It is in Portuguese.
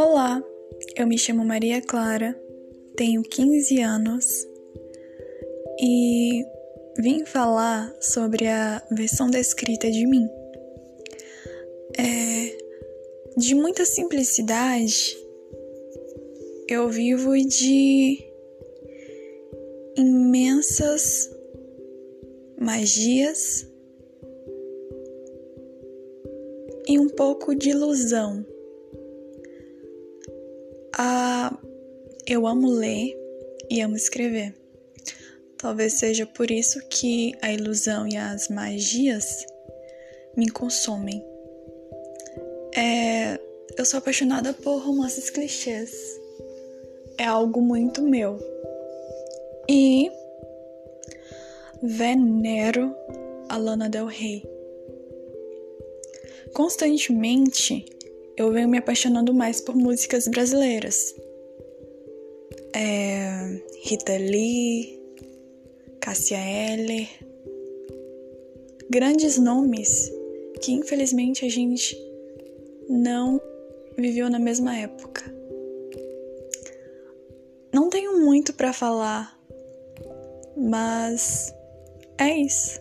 Olá, eu me chamo Maria Clara, tenho 15 anos e vim falar sobre a versão descrita de mim. É, de muita simplicidade, eu vivo de imensas magias e um pouco de ilusão. Ah, eu amo ler e amo escrever. Talvez seja por isso que a ilusão e as magias me consomem. É, eu sou apaixonada por romances clichês. É algo muito meu. E venero a Lana Del Rey. Constantemente eu venho me apaixonando mais por músicas brasileiras. É, Rita Lee, Cássia Eller, grandes nomes que infelizmente a gente não viveu na mesma época. Não tenho muito para falar, mas é isso.